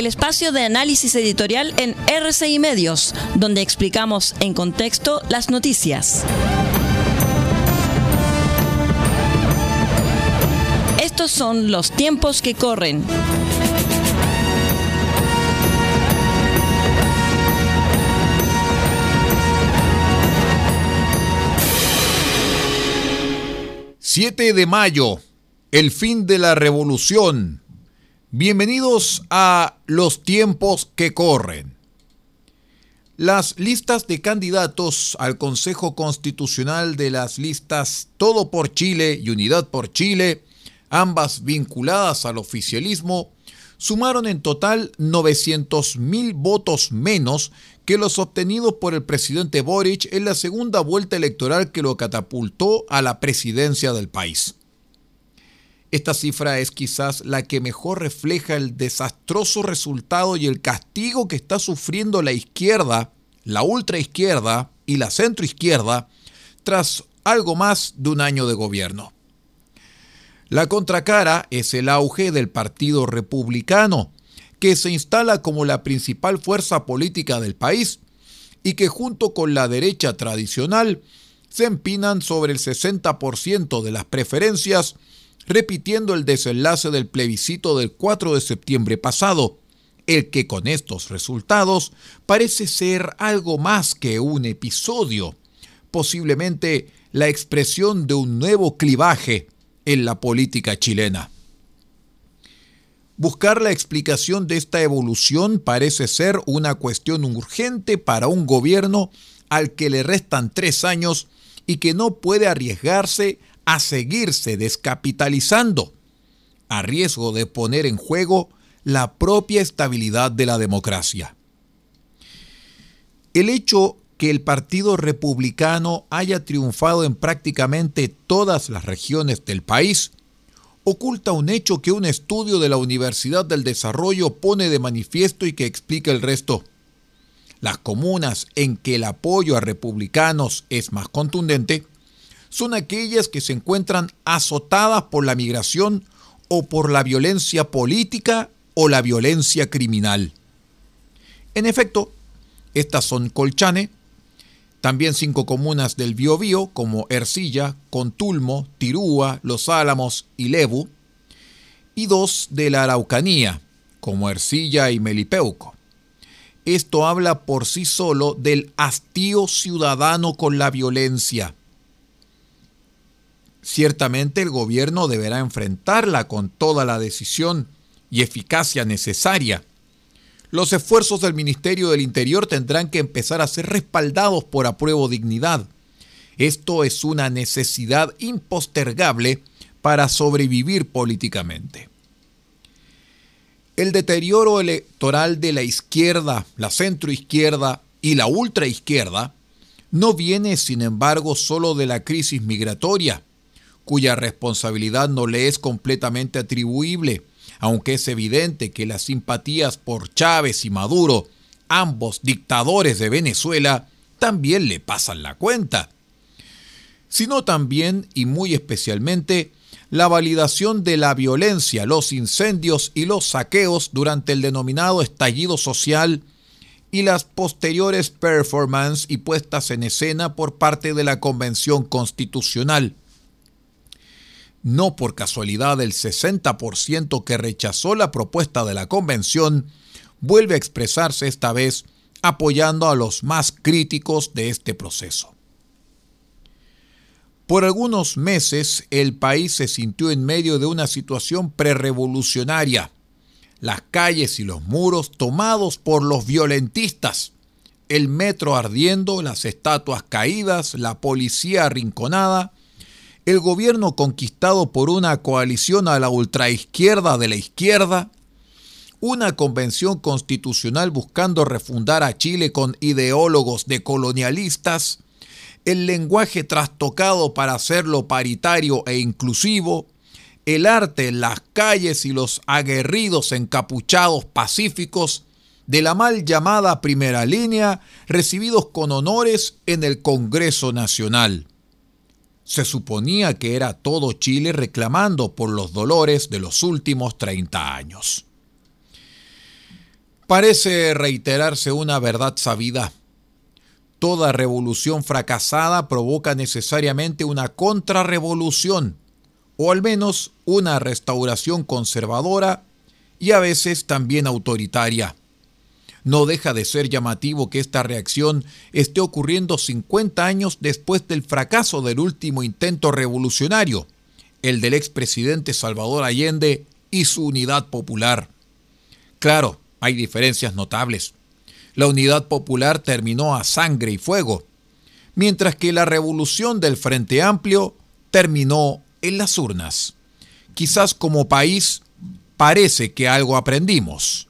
el espacio de análisis editorial en RCI Medios, donde explicamos en contexto las noticias. Estos son los tiempos que corren. ...7 de mayo... ...el fin de la revolución... Bienvenidos a los tiempos que corren. Las listas de candidatos al Consejo Constitucional de las listas Todo por Chile y Unidad por Chile, ambas vinculadas al oficialismo, sumaron en total 900.000 votos menos que los obtenidos por el presidente Boric en la segunda vuelta electoral que lo catapultó a la presidencia del país. Esta cifra es quizás la que mejor refleja el desastroso resultado y el castigo que está sufriendo la izquierda, la ultraizquierda y la centroizquierda tras algo más de un año de gobierno. La contracara es el auge del Partido Republicano, que se instala como la principal fuerza política del país y que junto con la derecha tradicional se empinan sobre el 60% de las preferencias repitiendo el desenlace del plebiscito del 4 de septiembre pasado, el que con estos resultados parece ser algo más que un episodio, posiblemente la expresión de un nuevo clivaje en la política chilena. Buscar la explicación de esta evolución parece ser una cuestión urgente para un gobierno al que le restan tres años y que no puede arriesgarse a seguirse descapitalizando, a riesgo de poner en juego la propia estabilidad de la democracia. El hecho que el Partido Republicano haya triunfado en prácticamente todas las regiones del país oculta un hecho que un estudio de la Universidad del Desarrollo pone de manifiesto y que explica el resto. Las comunas en que el apoyo a republicanos es más contundente son aquellas que se encuentran azotadas por la migración o por la violencia política o la violencia criminal. En efecto, estas son Colchane, también cinco comunas del Biobío como Ercilla, Contulmo, Tirúa, Los Álamos y Lebu, y dos de la Araucanía, como Ercilla y Melipeuco. Esto habla por sí solo del hastío ciudadano con la violencia, Ciertamente el gobierno deberá enfrentarla con toda la decisión y eficacia necesaria. Los esfuerzos del Ministerio del Interior tendrán que empezar a ser respaldados por apruebo dignidad. Esto es una necesidad impostergable para sobrevivir políticamente. El deterioro electoral de la izquierda, la centroizquierda y la ultraizquierda no viene, sin embargo, solo de la crisis migratoria cuya responsabilidad no le es completamente atribuible, aunque es evidente que las simpatías por Chávez y Maduro, ambos dictadores de Venezuela, también le pasan la cuenta, sino también y muy especialmente la validación de la violencia, los incendios y los saqueos durante el denominado estallido social y las posteriores performances y puestas en escena por parte de la Convención Constitucional. No por casualidad el 60% que rechazó la propuesta de la convención vuelve a expresarse esta vez apoyando a los más críticos de este proceso. Por algunos meses el país se sintió en medio de una situación prerevolucionaria, las calles y los muros tomados por los violentistas, el metro ardiendo, las estatuas caídas, la policía arrinconada, el gobierno conquistado por una coalición a la ultraizquierda de la izquierda, una convención constitucional buscando refundar a Chile con ideólogos decolonialistas, el lenguaje trastocado para hacerlo paritario e inclusivo, el arte en las calles y los aguerridos encapuchados pacíficos de la mal llamada primera línea recibidos con honores en el Congreso Nacional. Se suponía que era todo Chile reclamando por los dolores de los últimos 30 años. Parece reiterarse una verdad sabida. Toda revolución fracasada provoca necesariamente una contrarrevolución, o al menos una restauración conservadora y a veces también autoritaria. No deja de ser llamativo que esta reacción esté ocurriendo 50 años después del fracaso del último intento revolucionario, el del expresidente Salvador Allende y su unidad popular. Claro, hay diferencias notables. La unidad popular terminó a sangre y fuego, mientras que la revolución del Frente Amplio terminó en las urnas. Quizás como país parece que algo aprendimos.